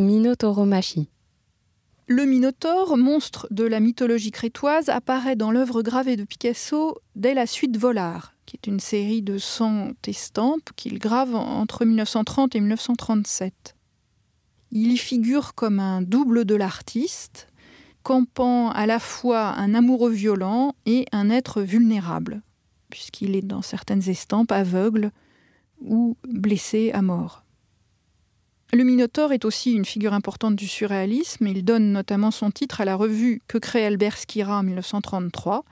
Minotauromachie. Le Minotaure, monstre de la mythologie crétoise, apparaît dans l'œuvre gravée de Picasso dès la suite Volard, qui est une série de 100 estampes qu'il grave entre 1930 et 1937. Il y figure comme un double de l'artiste, campant à la fois un amoureux violent et un être vulnérable, puisqu'il est dans certaines estampes aveugle ou blessé à mort. Le Minotaure est aussi une figure importante du surréalisme. Il donne notamment son titre à la revue que crée Albert Schira en 1933,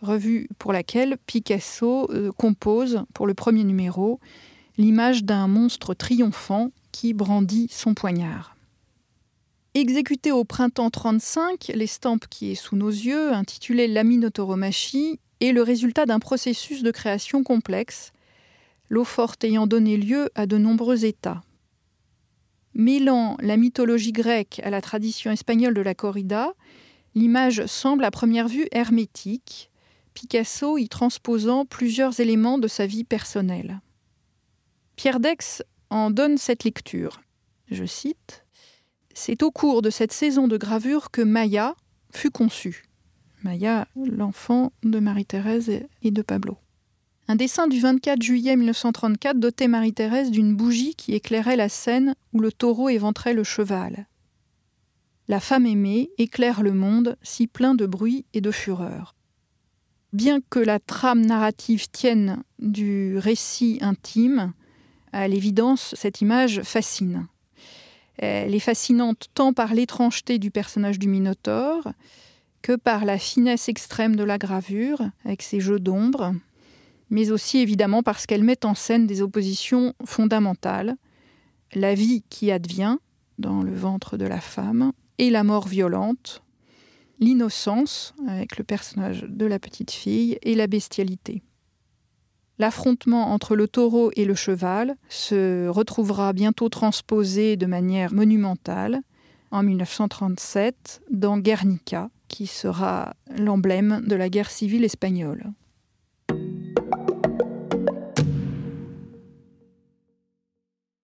revue pour laquelle Picasso euh, compose, pour le premier numéro, l'image d'un monstre triomphant qui brandit son poignard. Exécutée au printemps 35, l'estampe qui est sous nos yeux, intitulée La Minotauromachie, est le résultat d'un processus de création complexe, l'eau forte ayant donné lieu à de nombreux états. Mêlant la mythologie grecque à la tradition espagnole de la corrida, l'image semble à première vue hermétique, Picasso y transposant plusieurs éléments de sa vie personnelle. Pierre Dex en donne cette lecture. Je cite C'est au cours de cette saison de gravure que Maya fut conçue. Maya, l'enfant de Marie-Thérèse et de Pablo. Un dessin du 24 juillet 1934 dotait Marie-Thérèse d'une bougie qui éclairait la scène où le taureau éventrait le cheval. La femme aimée éclaire le monde si plein de bruit et de fureur. Bien que la trame narrative tienne du récit intime, à l'évidence, cette image fascine. Elle est fascinante tant par l'étrangeté du personnage du Minotaure que par la finesse extrême de la gravure, avec ses jeux d'ombre, mais aussi évidemment parce qu'elle met en scène des oppositions fondamentales, la vie qui advient dans le ventre de la femme et la mort violente, l'innocence avec le personnage de la petite fille et la bestialité. L'affrontement entre le taureau et le cheval se retrouvera bientôt transposé de manière monumentale en 1937 dans Guernica, qui sera l'emblème de la guerre civile espagnole.